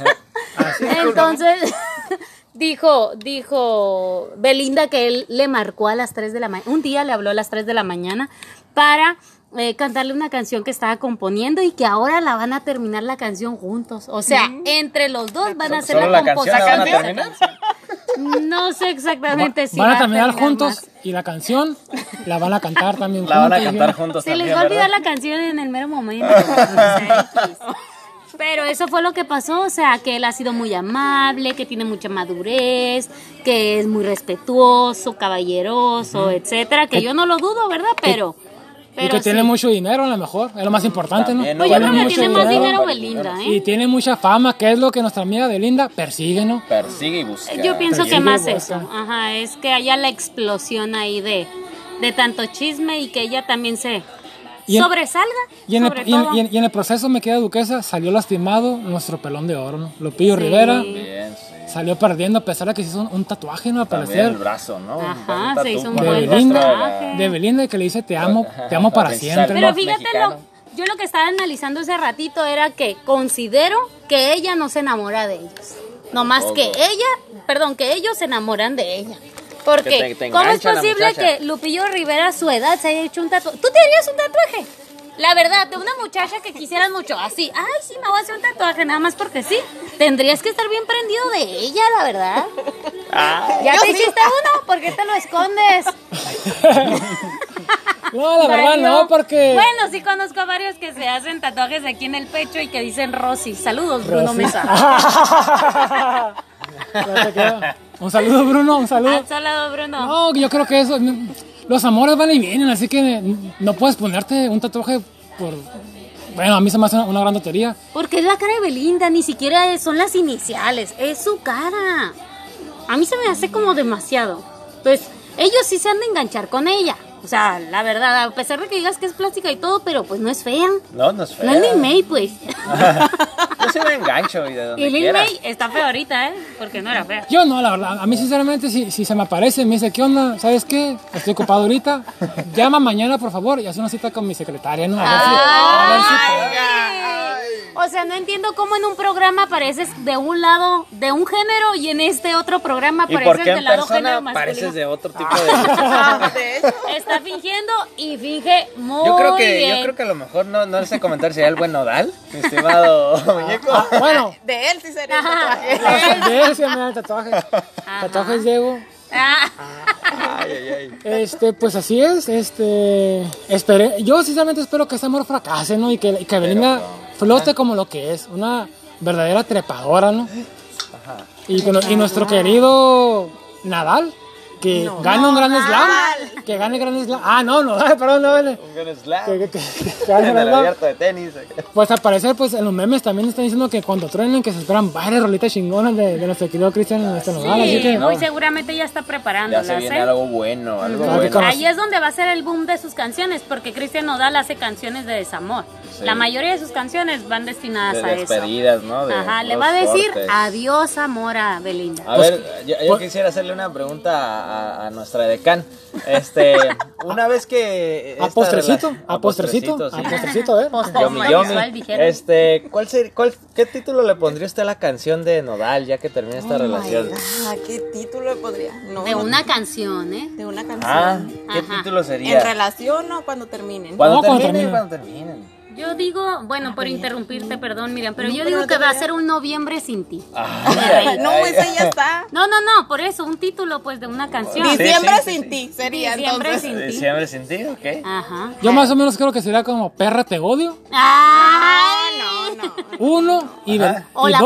Ok. entonces dijo, dijo Belinda que él le marcó a las 3 de la mañana. Un día le habló a las 3 de la mañana para eh, cantarle una canción que estaba componiendo y que ahora la van a terminar la canción juntos. O sea, entre los dos van a hacer ¿Solo la, composición. la van a terminar? No sé exactamente si Van va a terminar terminar juntos más. y la canción la van a cantar también La van a juntos, cantar juntos Se también, les va a olvidar ¿verdad? la canción en el mero momento. Pero eso fue lo que pasó, o sea, que él ha sido muy amable, que tiene mucha madurez, que es muy respetuoso, caballeroso, etcétera, que yo no lo dudo, ¿verdad? Pero, Y pero que tiene mucho dinero a lo mejor, es lo más importante, ¿no? También, Pues yo creo que mucho tiene más dinero. Belinda, Y ¿eh? tiene mucha fama, que es lo que nuestra amiga Belinda persigue, ¿no? Persigue y busca. Yo pienso que más eso, ajá, es que haya la explosión ahí de, de tanto chisme y que ella también se Y en- sobresalga, Y en, sobre el, y en- todo. y en- y en el proceso, me queda duquesa, salió lastimado nuestro pelón de oro, ¿no? Lupillo Rivera Bien, sí. salió perdiendo a pesar de que se hizo un, un tatuaje, ¿no? Al También parecer. el brazo, ¿no? Ajá, Un se hizo un buen de la- tatuaje. De Belinda y que le dice te amo, te amo para siempre. Pero fíjate, lo, yo lo que estaba analizando ese ratito era que considero que ella no se enamora de ellos. No más que ella, perdón, que ellos se enamoran de ella. Porque, Que te- te ¿cómo es posible que Lupillo Rivera a su edad se haya hecho un tatuaje? ¿Tú te harías un tatuaje? La verdad, de una muchacha que quisieras mucho, así, ay, sí, me voy a hacer un tatuaje, nada más porque sí. Tendrías que estar bien prendido de ella, la verdad. Ah. Ya te hiciste uno, ¿por qué te lo escondes? No, la verdad no, porque... Bueno, sí conozco a varios que se hacen tatuajes aquí en el pecho y que dicen Rosy. Saludos, Bruno Rosy. Mesa. un saludo, Bruno, un saludo. Al saludo, Bruno. No, yo creo que eso... Los amores van y vienen, así que no puedes ponerte un tatuaje por... Bueno, a mí se me hace una, una gran tontería. Porque es la cara de Belinda, ni siquiera es- son las iniciales, es su cara. A mí se me hace como demasiado. Pues ellos sí se han de enganchar con ella. O sea, la verdad, a pesar de que digas que es plástica y todo, pero pues no es fea. No, no es fea. No es Lin May, pues. Yo sí me engancho y de donde y Lin quiera. May está fea ahorita, ¿eh? Porque no era fea. Yo no, la verdad. A mí, sinceramente, si, si se me aparece me dice, ¿qué onda? ¿Sabes qué? Estoy ocupado ahorita. Llama mañana, por favor, y haz una cita con mi secretaria, ¿no? A ver si- a ver si- Ay. O sea, no entiendo cómo en un programa apareces de un lado de un género y en este otro programa ¿Y por apareces del lado género masculino. pareces de otro tipo de Ah, de. Está fingiendo y finge muy Yo creo que, bien. yo creo que a lo mejor no, no sé comentar si hay el buen nodal, mi estimado muñeco. Bueno, De él sí sería el tatuaje. de él sí me dan tatuajes. Tatuajes Diego. Ah, Ay, ay, ay. Este, pues así es, este, esperé, yo sinceramente espero que este amor fracase, ¿no? Y que, y que Belinda flote como lo que es, una verdadera trepadora, ¿no? Y nuestro querido Nadal, que gane un gran slam, que gane gran slam, ah, no, no, perdón, no, vale. Un gran slam. Que, que- que- que gane En gran el slam. abierto de tenis. Pues al parecer, pues en los memes también están diciendo que cuando truenen que se esperan varias rolitas chingonas de, de nuestro querido Cristian y nuestro Nodal, así sí, que... muy seguramente ya está Ya preparándolas, se viene ¿eh? algo bueno, algo Claro que bueno. como- Ahí es donde va a ser el boom de sus canciones, porque Cristian Nodal hace canciones de desamor. Sí. La mayoría de sus canciones van destinadas De a eso. despedidas, ¿no? De Ajá, le va a decir cortes. adiós amor a Belinda. A ver, yo, yo pues- quisiera hacerle una pregunta a, a nuestra decán. Este, una vez que. A postrecito, rela- a postrecito, sí. a postrecito, ¿eh? Yomi. Este, ¿cuál ser- cuál, ¿qué título le pondría usted a la canción de Nodal ya que termine esta relación? Ah, ¿qué título le podría? No, De no, una canción, ¿eh? de una canción. Ah, ¿qué Ajá. título ¿En sería? relación o cuando terminen? Cuando No, cuando termine, termine. cuando terminen. Yo digo, bueno, por interrumpirte, perdón, Miriam, pero yo digo que va a ser un noviembre sin ti. Ay, No, ay. ese ya está. No, no, no, por eso, un título pues de una canción. Sí, Diciembre sí, sin sí. ti sería Diciembre entonces. sin ti. Diciembre sin ti, ok. Ajá. Yo más o menos creo que sería como Perra te odio, Ay, No, no. uno, y, dos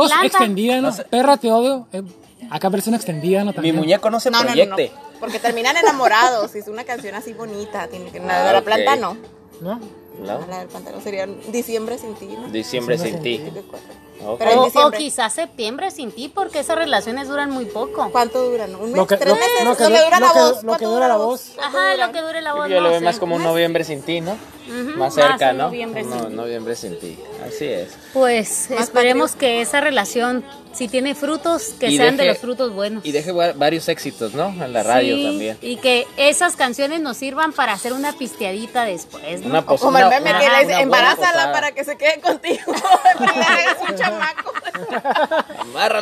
planta. extendida, ¿no? Perra te odio, eh, acá versión extendida, ¿no? Mi También. muñeco no se No, no, no, no. proyecte. Porque terminan enamorados. Es una canción así bonita. Tiene que, la Ah, planta no. ¿no? ¿No? La del pantano sería Diciembre sin ti, ¿no? Diciembre sin ti. Pero O, o quizás septiembre sin ti, porque esas relaciones duran muy poco. ¿Cuánto duran? ¿Un mes? Lo que, ¿Tres lo, meses? lo que, Lo que dura lo la que- voz. lo que ¿Cuánto dura la voz. Ajá, lo que dure la voz. Yo lo veo más como un noviembre sin ti, ¿no? Más cerca, ¿no? noviembre sin No, ti. noviembre sin ti. Así es. Pues Más esperemos que esa relación, si tiene frutos, que Y sean de los frutos buenos. Y deje va- varios éxitos, ¿no? En la radio Sí, también. Y que esas canciones nos sirvan para hacer una pisteadita después, ¿no? Una O pos- como el meme que le dice, embarázala posada. para que se quede contigo.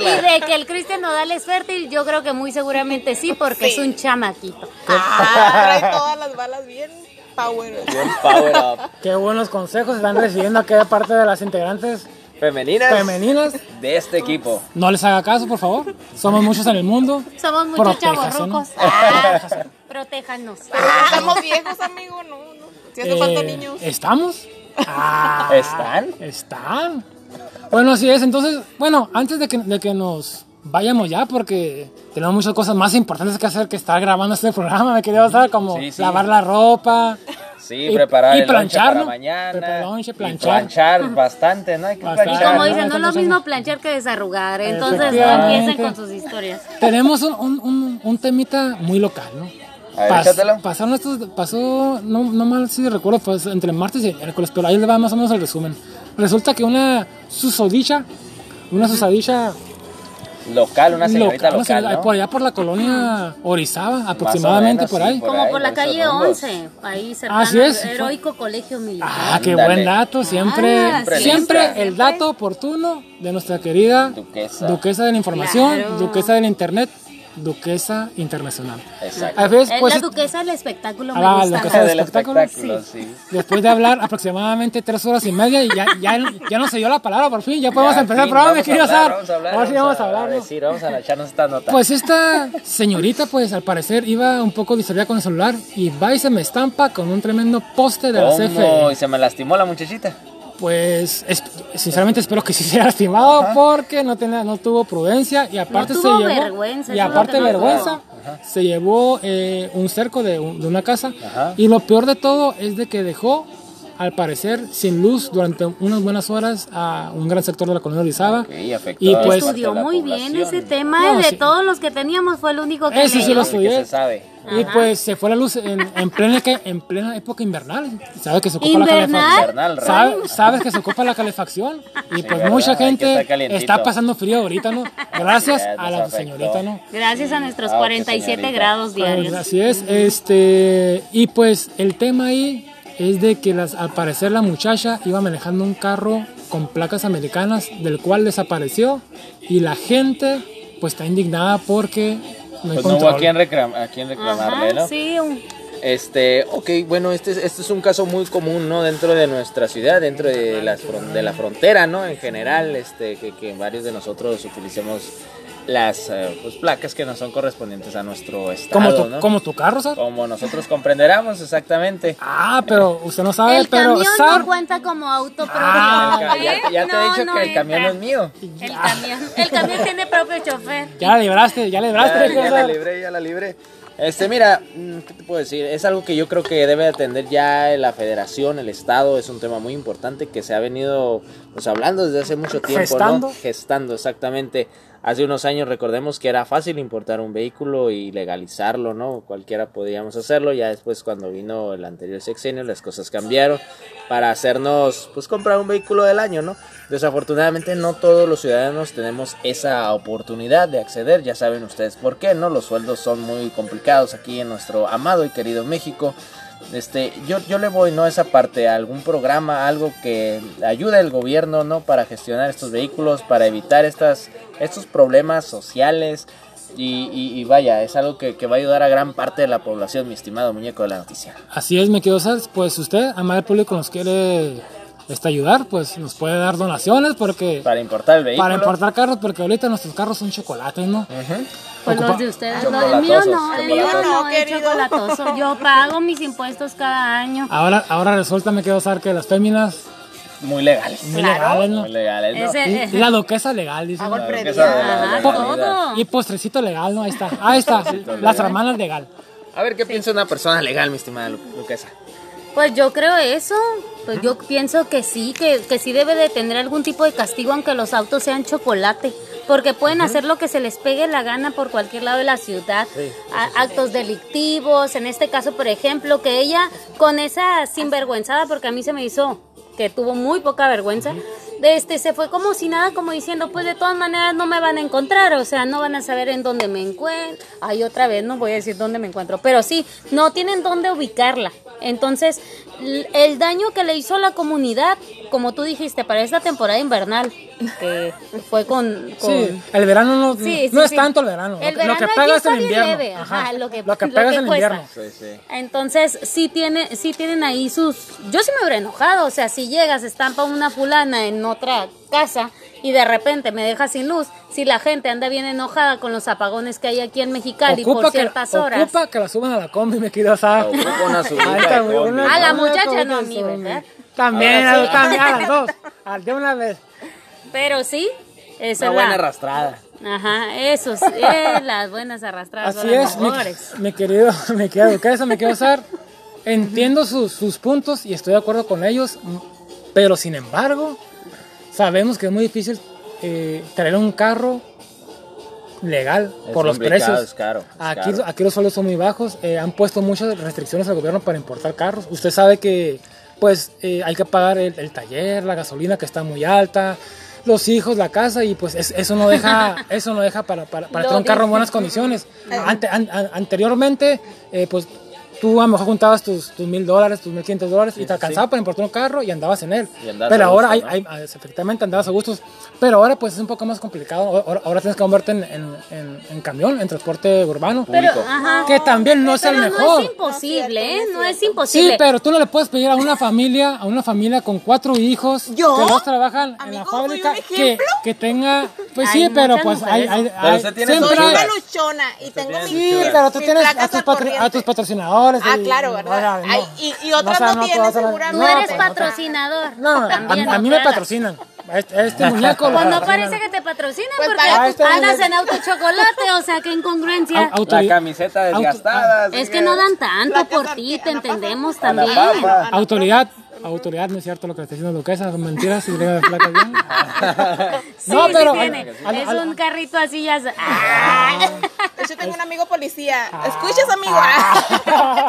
Y de que el Cristian Nodal es fértil, yo creo que muy seguramente sí, porque Sí. es un chamaquito. Ah, trae todas las balas bien power. Bien power up. Qué buenos consejos están recibiendo aquella parte de las integrantes Femeninas femeninas. de este equipo. No les haga caso, por favor. Somos muchos en el mundo. Somos muchos chavorrucos. Ah, protéjanos. Pero estamos viejos, amigo, no, no. Si hace falta Eh, niños. ¿Estamos? Ah, ¿Están? Están. Bueno, así es. Entonces, bueno, antes de que, de que nos vayamos ya, porque tenemos muchas cosas más importantes que hacer que estar grabando este programa, me quería saber, como Sí, sí. lavar la ropa. Sí, Y- preparar y el planchar, para ¿no? mañana. Preparar lonche, Y planchar. planchar bastante, ¿no? Hay que Bastante. Y planchar. como ¿no? dicen, no es lo mismo planchar que desarrugar. Entonces no empiecen con sus historias. Tenemos un, un, un, un temita muy local, ¿no? Ver, échatelo. pasaron estos, pasó, no, no mal si recuerdo, pues entre martes y miércoles, pero ahí le va más o menos el resumen. Resulta que una susodicha, una susodicha Local, una señorita local, local, ¿no? por allá por la colonia Orizaba, aproximadamente menos, por sí, ahí. por Como ahí, por la calle rumbos. 11, ahí cercano Así es. al heroico colegio militar. Ah, qué Ándale. buen dato, siempre, Ah, siempre, siempre. el dato oportuno de nuestra querida Duquesa. duquesa de la información, Claro. duquesa del internet, duquesa internacional. Exacto. A veces, Es pues, la duquesa del espectáculo, me Ah, la gusta. duquesa del espectáculo, espectáculo, sí. después de hablar aproximadamente tres horas y media y ya, ya, ya nos se dio la palabra por fin, ya podemos Ya, empezar el programa, mi vamos a querido hablar, Sar. Vamos a hablar, Ahora sí vamos a hablar, ¿no? decir, vamos a echarnos esta nota. Pues esta señorita, pues al parecer iba un poco distraída con el celular y va y se me estampa con un tremendo poste de la ¿Cómo? CFE. Y se me lastimó la muchachita. Pues es- sinceramente espero que sí sea lastimado porque no tenía, no tuvo prudencia y aparte No se llevó vergüenza, y aparte vergüenza se llevó eh, un cerco de, un- de una casa Ajá. y lo peor de todo es de que dejó al parecer sin luz durante unas buenas horas a un gran sector de la colonia de Orizaba Y afectó y pues Estudió muy bien ese tema. No, de sí. todos los que teníamos fue el único que Ese sí lo que estudié. se sabe. y pues se fue la luz en, en plena en plena época invernal sabes que se ocupa la calefacción Invernal, Sabe- raro. sabes que se ocupa la calefacción y pues ¿verdad? mucha gente está pasando frío ahorita, ¿no? Gracias Sí, a la afectó. señorita, ¿no? Gracias a nuestros Ah, ok, 47 señorita. grados Pues, diarios. así es, este y pues el tema ahí es de que las, al parecer la muchacha iba manejando un carro con placas americanas, del cual desapareció y la gente pues está indignada porque no hay Pues no hubo a quien, reclam- a quien reclamarle, Ajá, ¿no? sí, un- Este, ok, bueno, este, es- este es un caso muy común, ¿no? Dentro de nuestra ciudad, dentro de, las fron- de la frontera, ¿no? En general, este, que, que varios de nosotros utilicemos las eh, pues, placas que no son correspondientes a nuestro estado, como tu, ¿no? como tu carro, Sar. Como nosotros comprenderamos exactamente. Ah, pero usted no sabe, el pero camión Sar, no cuenta como auto propio. Ah, Ya, ya- ya te he dicho no que el camión no entra. es mío. El camión, el camión tiene propio chofer. ya la libraste, ya la libraste. Ya, ¿qué ya la libré, ya la libré. Este, mira, mm, ¿qué te puedo decir? Es algo que yo creo que debe atender ya la federación, el estado, es un tema muy importante que se ha venido pues hablando desde hace mucho tiempo, Gestando. ¿no? Gestando, exactamente. Hace unos años recordemos que era fácil importar un vehículo y legalizarlo, ¿no? Cualquiera podíamos hacerlo, ya después cuando vino el anterior sexenio las cosas cambiaron para hacernos pues comprar un vehículo del año, ¿no? Desafortunadamente no todos los ciudadanos tenemos esa oportunidad de acceder, ya saben ustedes por qué, ¿no? Los sueldos son muy complicados aquí en nuestro amado y querido México. Este, yo, yo le voy, ¿no? Esa parte, a algún programa, algo que ayude al gobierno, ¿no? Para gestionar estos vehículos, para evitar estas, estos problemas sociales. Y, y- y vaya, es algo que, que va a ayudar a gran parte de la población, mi estimado muñeco de la noticia. Así es, me Sar. Pues usted, amable público, nos quiere este, ayudar, pues nos puede dar donaciones porque Para importar el vehículo. para importar carros, porque ahorita nuestros carros son chocolates, ¿no? Pues Ocupa- los de ustedes, no, el mío no, el mío no No, es querido. chocolatoso. Yo pago mis impuestos cada año. Ahora, ahora resulta, me quiero Sar, que las féminas Muy legales. muy Claro. legales, ¿no? Muy legales, ¿no? Ese- la duquesa legal, dice. Ajá, todo. Y postrecito legal, ¿no? Ahí está. Ahí está. Las hermanas legal. A ver, ¿qué piensa una persona legal, mi estimada Luquesa? Pues yo creo eso. Pues yo pienso que sí, que, que sí debe de tener algún tipo de castigo aunque los autos sean chocolate. Porque pueden hacer lo que se les pegue la gana por cualquier lado de la ciudad. A- actos delictivos, en este caso, por ejemplo, que ella con esa sinvergüenzada, porque a mí se me hizo que tuvo muy poca vergüenza, este se fue como si nada, como diciendo, pues de todas maneras no me van a encontrar, o sea, no van a saber en dónde me encuentro. Ay, otra vez no voy a decir dónde me encuentro, pero sí, no tienen dónde ubicarla. Entonces, el daño que le hizo a la comunidad, como tú dijiste, para esta temporada invernal, que fue con... con Sí, el verano no, Sí, no sí, es tanto el verano. El lo, que- lo que pega es el invierno. leve, ajá, lo que- lo que lo pega que es el cuesta. invierno. Sí, sí. Entonces, sí, tiene, sí tienen ahí sus... Yo sí me hubiera enojado, o sea, si llegas, estampa una fulana en otra casa y de repente me deja sin luz, si la gente anda bien enojada con los apagones que hay aquí en Mexicali por que, ciertas horas. ocupa que la suban a la combi, me quiero saber. Ocupa una A la muchacha, no a mí. ¿verdad? También, sí. también a las dos. De una vez. Pero sí, esa Una es buena la... arrastrada. Ajá, eso sí, eh, las buenas arrastradas Así es, mi, mejores. mi querido, mi querido Duquesa, me quiero usar. Entiendo sus, sus puntos y estoy de acuerdo con ellos, pero sin embargo, sabemos que es muy difícil eh, traer un carro legal Es por los precios. es caro, es aquí, caro. aquí los sueldos son muy bajos, eh, han puesto muchas restricciones al gobierno para importar carros. Usted sabe que pues eh, hay que pagar el, el taller, la gasolina que está muy alta, los hijos, la casa y pues es- eso no deja eso no deja para, para, para tener un carro en buenas condiciones. Ante- an- an- anteriormente, eh, pues tú a lo mejor juntabas tus, tus mil dólares, tus mil quinientos dólares y te alcanzaba para importar un carro y andabas en él. Y andabas Pero a ahora gusto, hay, ¿no? hay- efectivamente andabas a gustos. Pero ahora pues es un poco más complicado. Ahora, ahora tienes que moverte en, en, en- en camión, en transporte urbano. Pero, Público. ajá. que también no es el Pero mejor. no es imposible, ¿eh? No es imposible. Sí, pero tú no le puedes pedir a una familia, a una familia con cuatro hijos ¿Yo? que dos trabajan en la Amigo, ¿soy fábrica que, que tenga, pues Hay sí, pero pues hay, mujeres. hay, Pero hay- usted tiene siempre hay- luchona y tengo sus Sí, pero tú tienes a tus, a tus patrocinadores. Ah, y- claro, o ¿verdad? Ay, y- y otras o sea, no tienen seguramente. no eres pues, no patrocinador. No, a, También, a no mí me patrocinan. Este, este muñeco. Pues no parece que te patrocinan Pues porque para- Ah, este andas en auto chocolate, o sea, qué incongruencia. Au- auto- La camiseta desgastada. Es que no dan tanto por ti, te entendemos también. papa. Autoridad, autoridad, no es cierto lo que le está diciendo Duquesa, son mentiras, si le las placas bien. Sí, No, sí pero- tiene. al- es al- un carrito así ya. ¡Ah! Hecho, tengo un amigo policía. ¿Escuchas, amigo? Ah.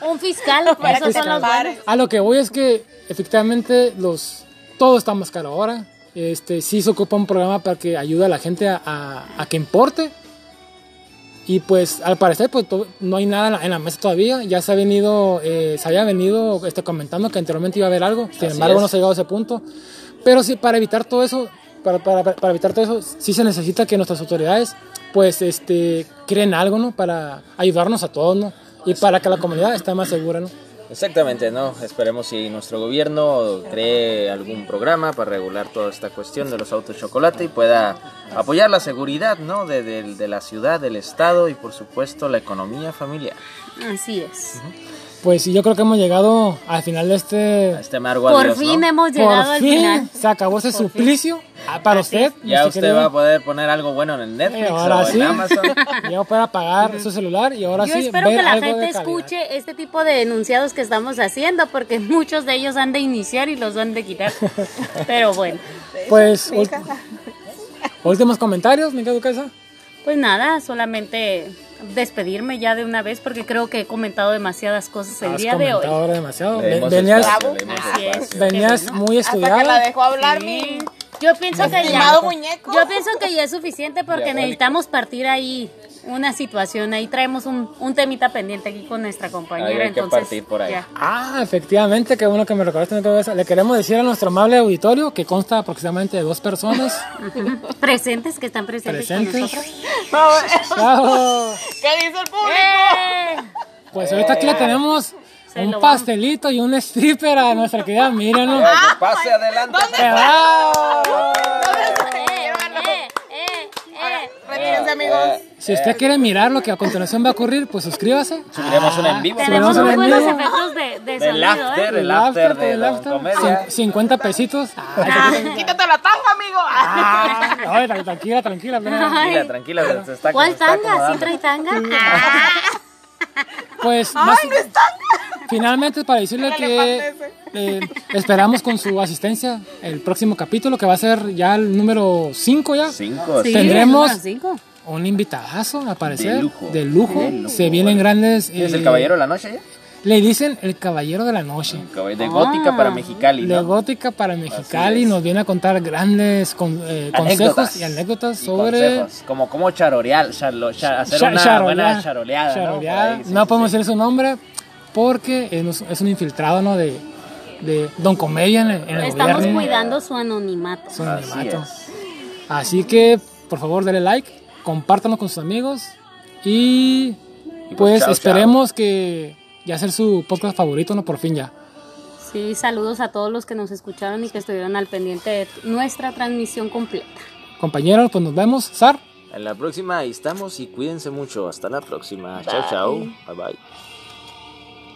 Un fiscal, por eso son los buenos. A lo que voy es que efectivamente los todo está más caro ahora. Este sí se ocupa un programa para que ayude a la gente a, a- a que importe. Y pues al parecer pues no hay nada en la, en la mesa todavía. Ya se ha venido, eh, se había venido este, comentando que anteriormente iba a haber algo. Sin Así embargo es. no se ha llegado a ese punto. Pero sí, para evitar todo eso, para, para, para evitar todo eso, sí se necesita que nuestras autoridades pues este, creen algo, ¿no? Para ayudarnos a todos, ¿no? Y para que la comunidad esté más segura, ¿no? Exactamente, ¿no? Esperemos si nuestro gobierno cree algún programa para regular toda esta cuestión de los autos chocolate y pueda apoyar la seguridad, ¿no? De, de- de la ciudad, del estado y por supuesto la economía familiar. Así es. Pues sí, yo creo que hemos llegado al final de este... Este amargo Por adiós, ¿no? fin hemos llegado Por al fin final. se acabó ese suplicio ah, para Así usted. Ya usted querido- va a poder poner algo bueno en el Netflix Eh, ahora o sí. en Amazon. Ya va a poder apagar su celular y ahora Yo sí espero ver que la gente escuche este tipo de enunciados que estamos haciendo porque muchos de ellos han de iniciar y los han de quitar. Pero bueno, Pues últimos comentarios, mi querido Duquesa. pues nada, solamente despedirme ya de una vez porque creo que he comentado demasiadas cosas el Has día de hoy. comentado ahora demasiado. Venías, espacio, es. venías bueno. muy Hasta que la estudiada. dejó hablar Sí. mi Yo pienso que ya, muñeco. yo pienso que ya es suficiente porque Diabólico. necesitamos partir ahí una situación. Ahí traemos un, un temita pendiente aquí con nuestra compañera. Ahí hay que entonces, partir por ahí. ya. Ah, efectivamente, qué bueno que me recordaste. Duquesa. Le queremos decir a nuestro amable auditorio que consta aproximadamente de dos personas Presentes que están presentes, presentes. con nosotros. Chao. ¿Qué dice el público? ¡Eh! Pues ahorita aquí le tenemos Se un pastelito y un stripper a nuestra querida Miriam. ¿no? Eh, que pase adelante. ¡Bravo! ¡Eh! ¡Eh! ¡Eh! ¡Eh! Retírense, amigos. Si usted quiere mirar lo que a continuación va a ocurrir, pues suscríbase. Subiremos un en vivo. Tenemos en buenos vivo. efectos de, de Del sonido, after, ¿eh? el after de el after, Comedia. cin- 50 pesitos. Quítate la tanga, amigo. Ah, ay, tra- tranquila, tranquila. Tranquila, tranquila, se está, ¿Cuál está tanga? ¿Sí trae tanga? Pues más- finalmente para decirle que eh, esperamos con su asistencia el próximo capítulo que va a ser ya el número 5 ya. Cinco, Sí, Tendremos- el número cinco. Un invitadazo, al parecer. De lujo. De lujo. De lujo, Se vienen grandes. ¿Quién es eh, el caballero de la noche ya? Le dicen el caballero de la noche. De gótica para Mexicali, De gótica para Mexicali nos viene a contar grandes con- eh, consejos y anécdotas Y sobre consejos, como cómo charorear, charlo- cha- hacer una charolear, buena charoleada, ¿no? charoleada. Por ahí, sí, No sí, podemos sí. decir su nombre porque es, es un infiltrado ¿no? de, de Don Comedia en el, en el Estamos gobierno. cuidando su anonimato. Su Así anonimato. es. Así que, por favor, denle like, compártanlo con sus amigos y pues, pues chao, esperemos que ya sea su podcast favorito, ¿no? Por fin ya. Sí, saludos a todos los que nos escucharon y que estuvieron al pendiente de nuestra transmisión completa. Compañeros, pues nos vemos. Sar. En la próxima ahí estamos y cuídense mucho. Hasta la próxima. Chao, chao. Bye bye.